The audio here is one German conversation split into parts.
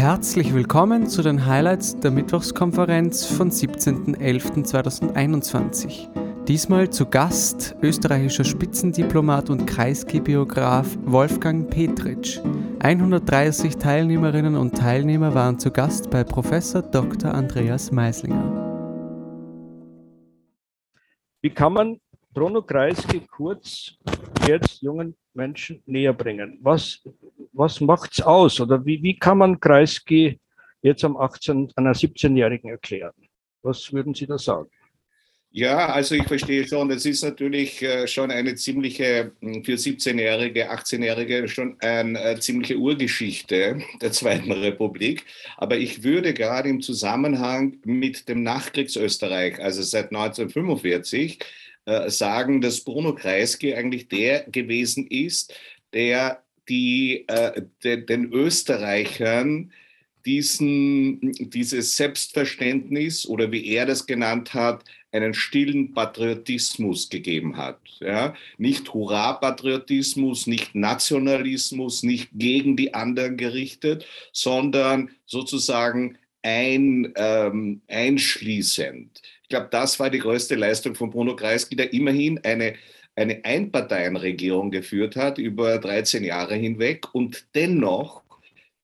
Herzlich willkommen zu den Highlights der Mittwochskonferenz von 17.11.2021. Diesmal zu Gast österreichischer Spitzendiplomat und Kreisgebiograf Wolfgang Petritsch. 130 Teilnehmerinnen und Teilnehmer waren zu Gast bei Professor Dr. Andreas Meislinger. Wie kann man Bruno Kreisky kurz jetzt jungen Menschen näher bringen? Was, was macht es aus? Oder wie, wie kann man Kreisky jetzt am 18, einer 17-Jährigen erklären? Was würden Sie da sagen? Ja, also ich verstehe schon, das ist natürlich äh, schon eine ziemliche, hm, für 17-Jährige, 18-Jährige schon eine äh, ziemliche Urgeschichte der Zweiten Republik. Aber ich würde gerade im Zusammenhang mit dem Nachkriegsösterreich, also seit 1945, äh, sagen, dass Bruno Kreisky eigentlich der gewesen ist, der die, de, den Österreichern diesen, dieses Selbstverständnis oder wie er das genannt hat, einen stillen Patriotismus gegeben hat. Ja? Nicht Hurra-Patriotismus, nicht Nationalismus, nicht gegen die anderen gerichtet, sondern sozusagen ein, ähm, einschließend. Ich glaube, das war die größte Leistung von Bruno Kreisky, der immerhin eine, eine Einparteienregierung geführt hat über 13 Jahre hinweg und dennoch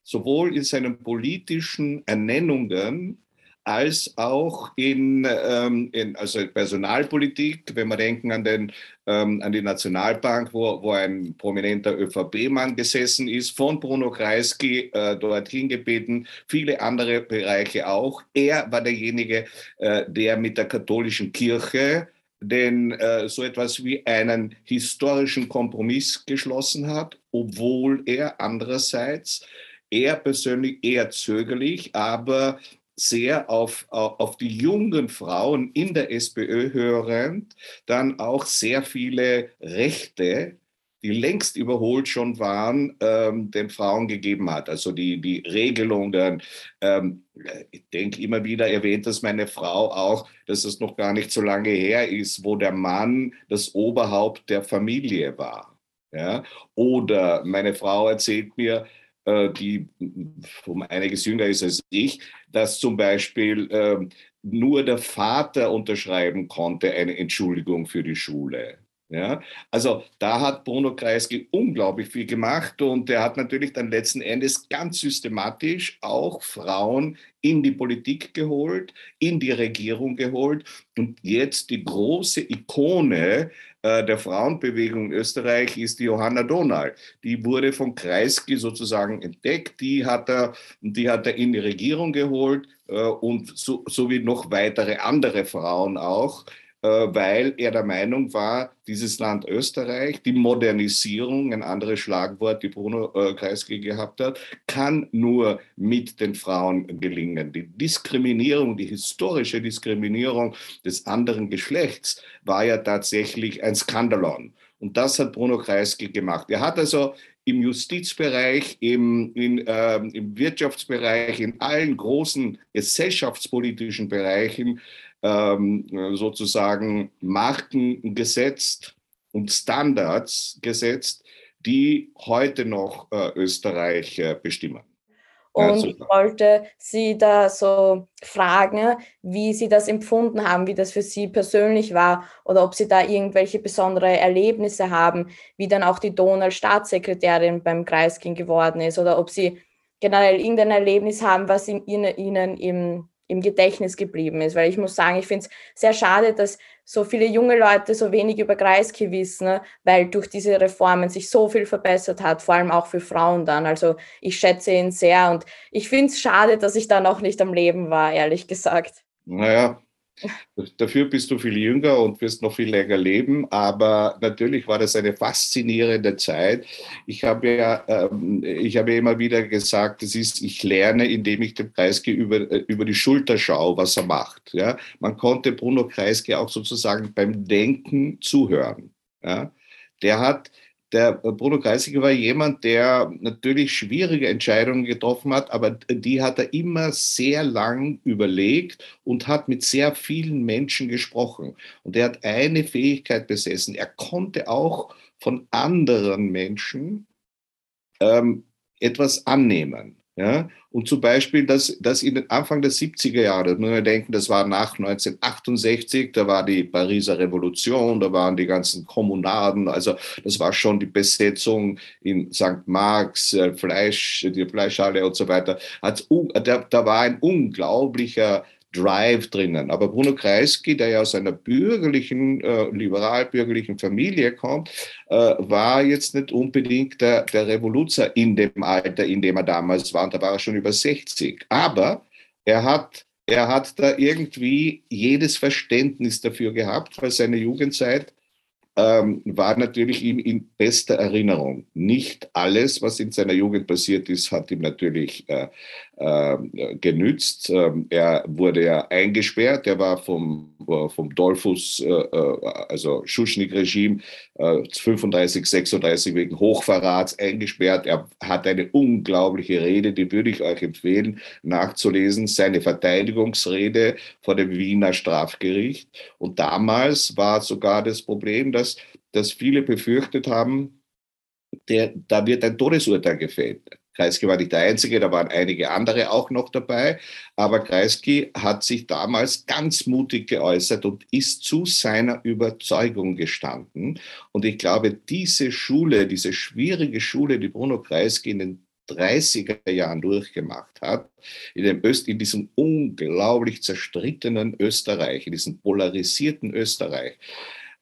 sowohl in seinen politischen Ernennungen als auch in, ähm, in also Personalpolitik, wenn wir denken an, den, ähm, an die Nationalbank, wo, wo ein prominenter ÖVP-Mann gesessen ist, von Bruno Kreisky äh, dorthin gebeten, viele andere Bereiche auch. Er war derjenige, äh, der mit der katholischen Kirche den äh, so etwas wie einen historischen Kompromiss geschlossen hat, obwohl er andererseits er persönlich eher zögerlich, aber sehr auf, auf die jungen Frauen in der SPÖ hörend, dann auch sehr viele Rechte, die längst überholt schon waren, ähm, den Frauen gegeben hat. Also die, die Regelungen, ähm, ich denke immer wieder, erwähnt das meine Frau auch, dass es noch gar nicht so lange her ist, wo der Mann das Oberhaupt der Familie war. Ja? Oder meine Frau erzählt mir, die um einiges jünger ist als ich, dass zum Beispiel ähm, nur der Vater unterschreiben konnte eine Entschuldigung für die Schule. Ja, also da hat Bruno Kreisky unglaublich viel gemacht und er hat natürlich dann letzten Endes ganz systematisch auch Frauen in die Politik geholt, in die Regierung geholt und jetzt die große Ikone äh, der Frauenbewegung in Österreich ist die Johanna Donal. Die wurde von Kreisky sozusagen entdeckt, die hat er, die hat er in die Regierung geholt äh, und so, so wie noch weitere andere Frauen auch. Äh, weil er der Meinung war, dieses Land Österreich, die Modernisierung, ein anderes Schlagwort, die Bruno äh, Kreisky gehabt hat, kann nur mit den Frauen gelingen. Die Diskriminierung, die historische Diskriminierung des anderen Geschlechts war ja tatsächlich ein Skandalon. Und das hat Bruno Kreisky gemacht. Er hat also im Justizbereich, im, in, äh, im Wirtschaftsbereich, in allen großen gesellschaftspolitischen Bereichen sozusagen Marken gesetzt und Standards gesetzt, die heute noch äh, Österreich äh, bestimmen. Und ich wollte Sie da so fragen, wie Sie das empfunden haben, wie das für Sie persönlich war oder ob Sie da irgendwelche besondere Erlebnisse haben, wie dann auch die Donald Staatssekretärin beim Kreisking geworden ist oder ob Sie generell irgendein Erlebnis haben, was in Ihnen im im Gedächtnis geblieben ist. Weil ich muss sagen, ich finde es sehr schade, dass so viele junge Leute so wenig über Kreisky wissen, ne? weil durch diese Reformen sich so viel verbessert hat, vor allem auch für Frauen dann. Also ich schätze ihn sehr und ich finde es schade, dass ich da noch nicht am Leben war, ehrlich gesagt. Naja, Dafür bist du viel jünger und wirst noch viel länger leben, aber natürlich war das eine faszinierende Zeit. Ich habe ja, ähm, ich habe immer wieder gesagt, es ist, ich lerne, indem ich dem Kreisky über, äh, über die Schulter schaue, was er macht. Ja? Man konnte Bruno Kreisky auch sozusagen beim Denken zuhören. Ja? Der hat der Bruno Kreisky war jemand, der natürlich schwierige Entscheidungen getroffen hat, aber die hat er immer sehr lang überlegt und hat mit sehr vielen Menschen gesprochen. Und er hat eine Fähigkeit besessen. Er konnte auch von anderen Menschen ähm, etwas annehmen. Ja? Und zum Beispiel, dass, dass in den Anfang der 70er Jahre, muss man denken, das war nach 1968, da war die Pariser Revolution, da waren die ganzen Kommunaden, also das war schon die Besetzung in St. Marx, äh, Fleisch, die Fleischhalle und so weiter. Da, da war ein unglaublicher Drive drinnen. Aber Bruno Kreisky, der ja aus einer bürgerlichen, äh, liberal-bürgerlichen Familie kommt, äh, war jetzt nicht unbedingt der, der Revoluzer in dem Alter, in dem er damals war. Und da war er schon über 60. Aber er hat er hat da irgendwie jedes Verständnis dafür gehabt, weil seine Jugendzeit ähm, war natürlich ihm in bester Erinnerung. Nicht alles, was in seiner Jugend passiert ist, hat ihm natürlich äh, genützt. Ähm, er wurde ja eingesperrt, er war vom, äh, vom Dolphus, äh, äh, also Schuschnigg-Regime, 35, 36 wegen Hochverrats eingesperrt. Er hat eine unglaubliche Rede, die würde ich euch empfehlen, nachzulesen, seine Verteidigungsrede vor dem Wiener Strafgericht. Und damals war sogar das Problem, dass, dass viele befürchtet haben, der, da wird ein Todesurteil gefällt. Kreisky war nicht der Einzige, da waren einige andere auch noch dabei. Aber Kreisky hat sich damals ganz mutig geäußert und ist zu seiner Überzeugung gestanden. Und ich glaube, diese Schule, diese schwierige Schule, die Bruno Kreisky in den 30er Jahren durchgemacht hat, in, dem Öst, in diesem unglaublich zerstrittenen Österreich, in diesem polarisierten Österreich,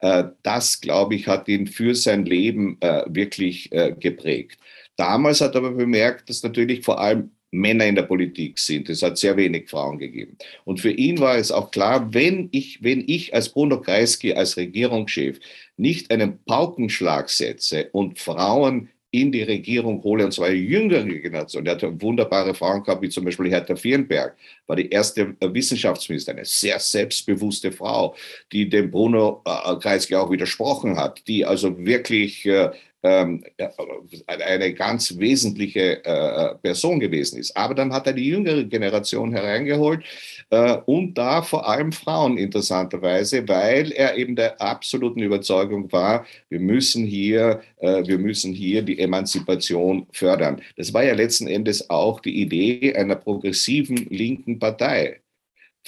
äh, das, glaube ich, hat ihn für sein Leben äh, wirklich äh, geprägt. Damals hat er aber bemerkt, dass natürlich vor allem Männer in der Politik sind. Es hat sehr wenig Frauen gegeben. Und für ihn war es auch klar, wenn ich, wenn ich als Bruno Kreisky, als Regierungschef, nicht einen Paukenschlag setze und Frauen in die Regierung hole, und zwar jüngere Generation. Er hat wunderbare Frauen gehabt, wie zum Beispiel Hertha Vierenberg, war die erste Wissenschaftsministerin, eine sehr selbstbewusste Frau, die dem Bruno äh, Kreisky auch widersprochen hat, die also wirklich äh, eine ganz wesentliche äh, Person gewesen ist. Aber dann hat er die jüngere Generation hereingeholt äh, und da vor allem Frauen interessanterweise, weil er eben der absoluten Überzeugung war, wir müssen hier, äh, wir müssen hier die Emanzipation fördern. Das war ja letzten Endes auch die Idee einer progressiven linken Partei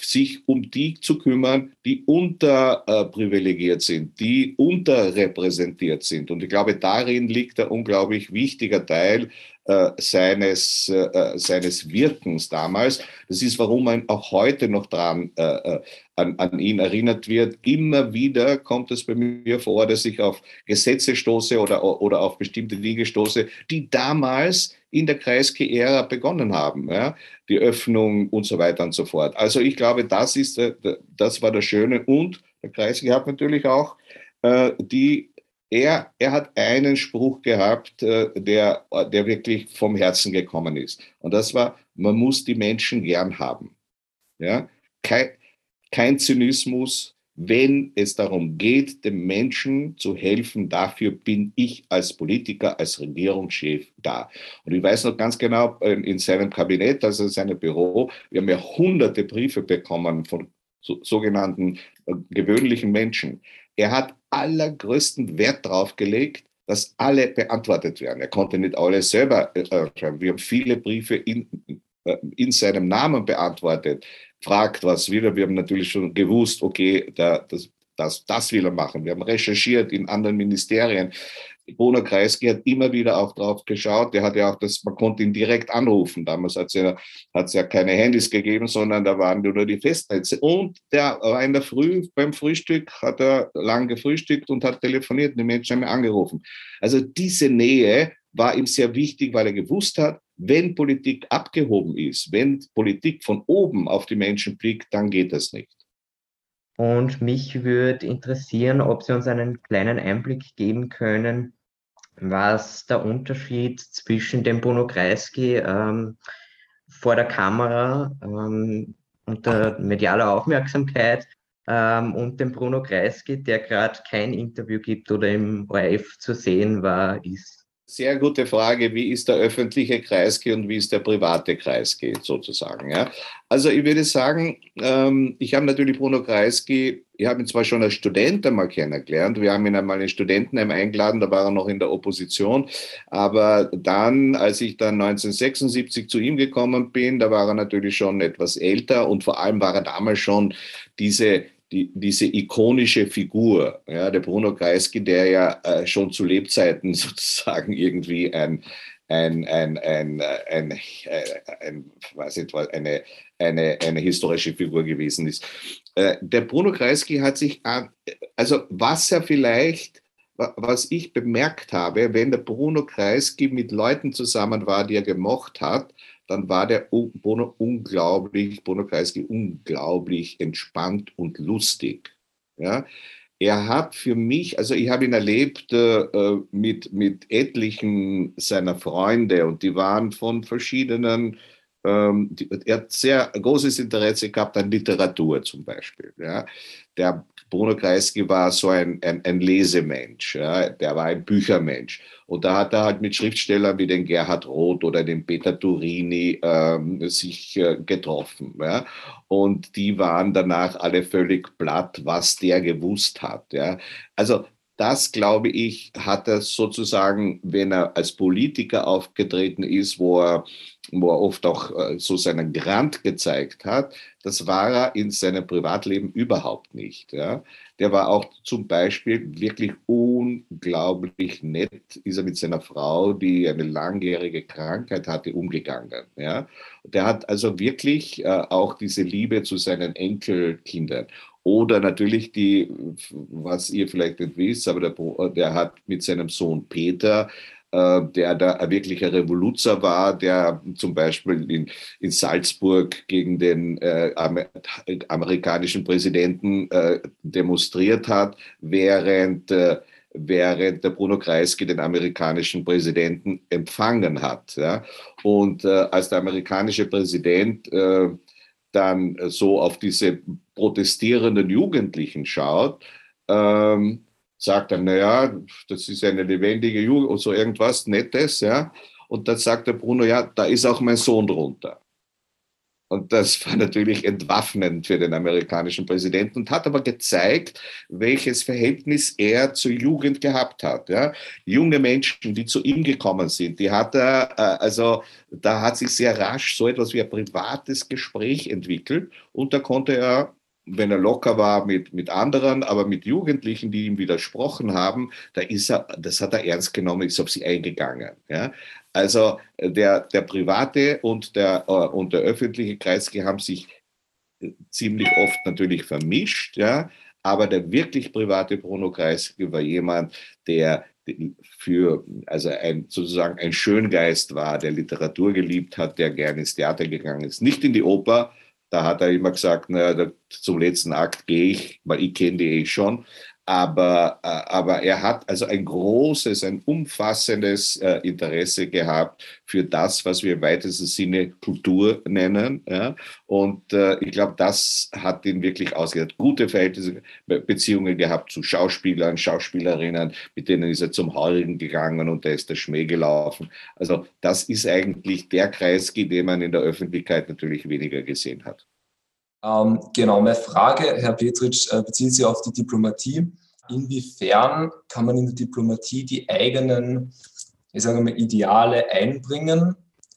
sich um die zu kümmern, die unterprivilegiert sind, die unterrepräsentiert sind. Und ich glaube, darin liegt ein unglaublich wichtiger Teil äh, seines, äh, seines Wirkens damals. Das ist, warum man auch heute noch dran äh, äh, an, an ihn erinnert wird. Immer wieder kommt es bei mir vor, dass ich auf Gesetze stoße oder, oder auf bestimmte Dinge stoße, die damals in der Kreisky-Ära begonnen haben. Ja? Die Öffnung und so weiter und so fort. Also ich glaube, das, ist, äh, das war das Schöne. Und der Kreisky hat natürlich auch äh, die er, er hat einen Spruch gehabt, äh, der, der wirklich vom Herzen gekommen ist. Und das war, man muss die Menschen gern haben. Ja? Kein, kein Zynismus, wenn es darum geht, dem Menschen zu helfen, dafür bin ich als Politiker, als Regierungschef da. Und ich weiß noch ganz genau, in seinem Kabinett, also in seinem Büro, wir haben ja hunderte Briefe bekommen von sogenannten äh, gewöhnlichen Menschen. Er hat allergrößten Wert darauf gelegt, dass alle beantwortet werden. Er konnte nicht alle selber äh, schreiben. Wir haben viele Briefe in, äh, in seinem Namen beantwortet. Fragt, was will er. Wir haben natürlich schon gewusst, okay, da, das, das, das will er machen. Wir haben recherchiert in anderen Ministerien. Bruno Kreisky hat immer wieder auch drauf geschaut. Der hat ja auch das, man konnte ihn direkt anrufen. Damals hat es ja, ja keine Handys gegeben, sondern da waren nur die Festnetze. Und der war in der Früh beim Frühstück, hat er lang gefrühstückt und hat telefoniert und die Menschen haben ihn angerufen. Also diese Nähe war ihm sehr wichtig, weil er gewusst hat, wenn Politik abgehoben ist, wenn Politik von oben auf die Menschen blickt, dann geht das nicht. Und mich würde interessieren, ob Sie uns einen kleinen Einblick geben können, was der Unterschied zwischen dem Bruno Kreisky ähm, vor der Kamera ähm, unter medialer Aufmerksamkeit ähm, und dem Bruno Kreisky, der gerade kein Interview gibt oder im ORF zu sehen war, ist? Sehr gute Frage. Wie ist der öffentliche Kreisky und wie ist der private Kreisky sozusagen? Ja? Also ich würde sagen, ähm, ich habe natürlich Bruno Kreisky, ich habe ihn zwar schon als Student einmal kennengelernt, wir haben ihn einmal in Studentenheim eingeladen, da war er noch in der Opposition, aber dann, als ich dann 1976 zu ihm gekommen bin, da war er natürlich schon etwas älter und vor allem war er damals schon diese die, diese ikonische Figur, ja, der Bruno Kreisky, der ja äh, schon zu Lebzeiten sozusagen irgendwie ein, ein, ein, ein, ein, ein, ein weiß nicht, eine, eine, eine historische Figur gewesen ist. Äh, der Bruno Kreisky hat sich, also was er vielleicht, was ich bemerkt habe, wenn der Bruno Kreisky mit Leuten zusammen war, die er gemocht hat, dann war der Bono unglaublich, Bono Kreisky unglaublich entspannt und lustig. Ja? Er hat für mich, also ich habe ihn erlebt äh, mit, mit etlichen seiner Freunde und die waren von verschiedenen, ähm, die, er hat sehr großes Interesse gehabt an Literatur zum Beispiel. Ja? Der Bruno Kreisky war so ein, ein, ein Lesemensch, ja? der war ein Büchermensch. Und da hat er halt mit Schriftstellern wie den Gerhard Roth oder den Peter Turini ähm, sich äh, getroffen. Ja? Und die waren danach alle völlig platt, was der gewusst hat. Ja? Also das, glaube ich, hat er sozusagen, wenn er als Politiker aufgetreten ist, wo er, wo er oft auch äh, so seinen Grant gezeigt hat, das war er in seinem Privatleben überhaupt nicht. Ja. Der war auch zum Beispiel wirklich unglaublich nett, ist er mit seiner Frau, die eine langjährige Krankheit hatte, umgegangen. Ja. Der hat also wirklich äh, auch diese Liebe zu seinen Enkelkindern. Oder natürlich die, was ihr vielleicht nicht wisst, aber der, der hat mit seinem Sohn Peter, äh, der da ein Revoluzer war, der zum Beispiel in, in Salzburg gegen den äh, amerikanischen Präsidenten äh, demonstriert hat, während, äh, während der Bruno Kreisky den amerikanischen Präsidenten empfangen hat. Ja? Und äh, als der amerikanische Präsident äh, dann so auf diese protestierenden Jugendlichen schaut, ähm, sagt er, naja, das ist eine lebendige Jugend oder so irgendwas Nettes, ja. Und dann sagt der Bruno, ja, da ist auch mein Sohn drunter. Und das war natürlich entwaffnend für den amerikanischen Präsidenten und hat aber gezeigt, welches Verhältnis er zur Jugend gehabt hat. Ja. Junge Menschen, die zu ihm gekommen sind, die hat er, äh, also da hat sich sehr rasch so etwas wie ein privates Gespräch entwickelt und da konnte er wenn er locker war mit, mit anderen, aber mit Jugendlichen, die ihm widersprochen haben, da ist er, das hat er ernst genommen, ist auf sie eingegangen. Ja? Also der, der private und der, äh, und der öffentliche Kreisky haben sich ziemlich oft natürlich vermischt, ja, aber der wirklich private Bruno Kreisky war jemand, der für, also ein, sozusagen ein Schöngeist war, der Literatur geliebt hat, der gerne ins Theater gegangen ist. Nicht in die Oper, da hat er immer gesagt, naja, zum letzten Akt gehe ich, weil ich kenne die eh schon. Aber, äh, aber er hat also ein großes, ein umfassendes äh, Interesse gehabt für das, was wir im weitesten Sinne Kultur nennen. Und äh, ich glaube, das hat ihn wirklich ausgedacht. Gute Verhältnisse, Beziehungen gehabt zu Schauspielern, Schauspielerinnen, mit denen ist er zum Heurigen gegangen und da ist der Schmäh gelaufen. Also das ist eigentlich der Kreis, den man in der Öffentlichkeit natürlich weniger gesehen hat. Ähm, genau, meine Frage, Herr Petritsch, äh, bezieht sich auf die Diplomatie. Inwiefern kann man in der Diplomatie die eigenen, ich sage mal, Ideale einbringen?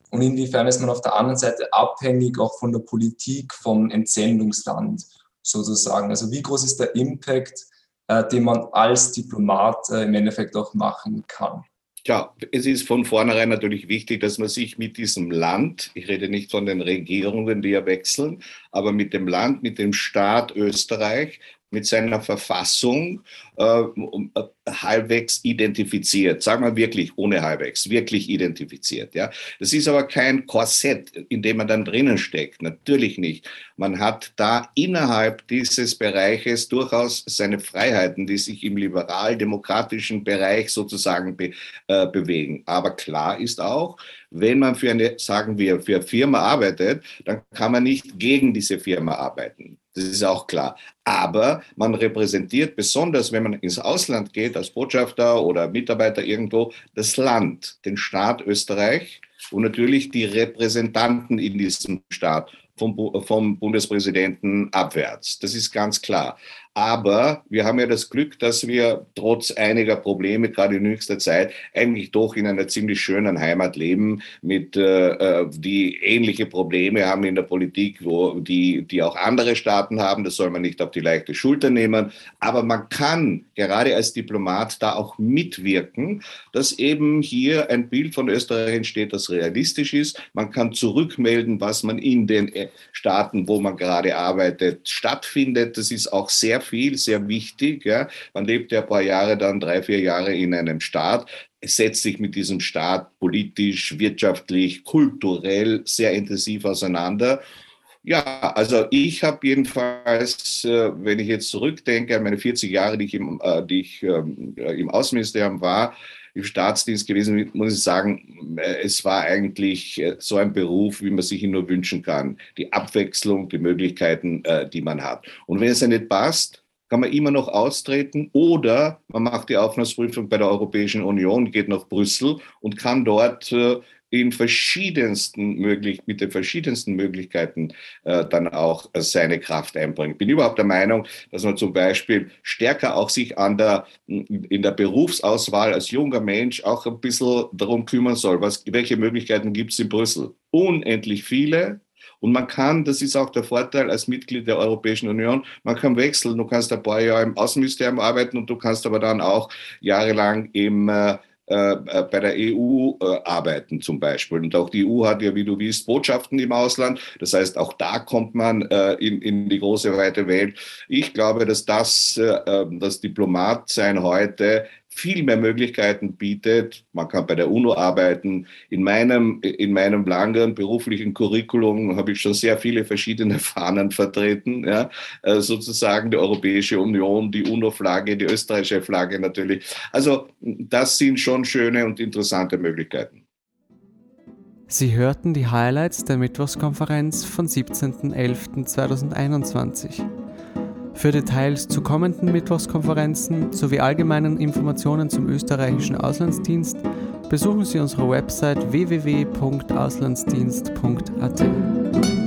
Und inwiefern ist man auf der anderen Seite abhängig auch von der Politik vom Entsendungsland sozusagen? Also wie groß ist der Impact, äh, den man als Diplomat äh, im Endeffekt auch machen kann? Ja, es ist von vornherein natürlich wichtig, dass man sich mit diesem Land, ich rede nicht von den Regierungen, die ja wechseln, aber mit dem Land, mit dem Staat Österreich mit seiner Verfassung äh, äh, halbwegs identifiziert. Sagen wir wirklich ohne halbwegs, wirklich identifiziert. Ja, das ist aber kein Korsett, in dem man dann drinnen steckt. Natürlich nicht. Man hat da innerhalb dieses Bereiches durchaus seine Freiheiten, die sich im liberal-demokratischen Bereich sozusagen be, äh, bewegen. Aber klar ist auch, wenn man für eine, sagen wir, für eine Firma arbeitet, dann kann man nicht gegen diese Firma arbeiten. Das ist auch klar. Aber man repräsentiert besonders, wenn man ins Ausland geht, als Botschafter oder Mitarbeiter irgendwo, das Land, den Staat Österreich und natürlich die Repräsentanten in diesem Staat vom, vom Bundespräsidenten abwärts. Das ist ganz klar. Aber wir haben ja das Glück, dass wir trotz einiger Probleme, gerade in jüngster Zeit, eigentlich doch in einer ziemlich schönen Heimat leben, mit, äh, äh, die ähnliche Probleme haben in der Politik, wo die, die auch andere Staaten haben. Das soll man nicht auf die leichte Schulter nehmen. Aber man kann gerade als Diplomat da auch mitwirken, dass eben hier ein Bild von Österreich entsteht, das realistisch ist. Man kann zurückmelden, was man in den äh, Staaten, wo man gerade arbeitet, stattfindet. Das ist auch sehr viel, sehr wichtig. Ja. Man lebt ja ein paar Jahre, dann drei, vier Jahre in einem Staat, setzt sich mit diesem Staat politisch, wirtschaftlich, kulturell sehr intensiv auseinander. Ja, also ich habe jedenfalls, äh, wenn ich jetzt zurückdenke an meine 40 Jahre, die ich im, äh, die ich, ähm, äh, im Außenministerium war, im Staatsdienst gewesen, muss ich sagen, es war eigentlich so ein Beruf, wie man sich ihn nur wünschen kann. Die Abwechslung, die Möglichkeiten, die man hat. Und wenn es dann nicht passt, kann man immer noch austreten oder man macht die Aufnahmeprüfung bei der Europäischen Union, geht nach Brüssel und kann dort äh, in verschiedensten möglich, mit den verschiedensten Möglichkeiten äh, dann auch äh, seine Kraft einbringen. Ich bin überhaupt der Meinung, dass man zum Beispiel stärker auch sich an der, in der Berufsauswahl als junger Mensch auch ein bisschen darum kümmern soll, was, welche Möglichkeiten gibt es in Brüssel. Unendlich viele, und man kann, das ist auch der Vorteil als Mitglied der Europäischen Union, man kann wechseln. Du kannst ein paar Jahre im Außenministerium arbeiten und du kannst aber dann auch jahrelang im äh, bei der EU äh, arbeiten zum Beispiel. Und auch die EU hat ja, wie du weißt, Botschaften im Ausland. Das heißt, auch da kommt man äh, in, in die große, weite Welt. Ich glaube, dass das, das Diplomatsein heute viel mehr Möglichkeiten bietet. Man kann bei der UNO arbeiten. In meinem, in meinem langen beruflichen Curriculum habe ich schon sehr viele verschiedene Fahnen vertreten. Ja. Äh, sozusagen die Europäische Union, die UNO-Flagge, die österreichische Flagge natürlich. Also das sind schon schöne und interessante Möglichkeiten. Sie hörten die Highlights der Mittwochskonferenz von 17.11.2021. Für Details zu kommenden Mittwochskonferenzen sowie allgemeinen Informationen zum österreichischen Auslandsdienst besuchen Sie unsere Website www.auslandsdienst.at.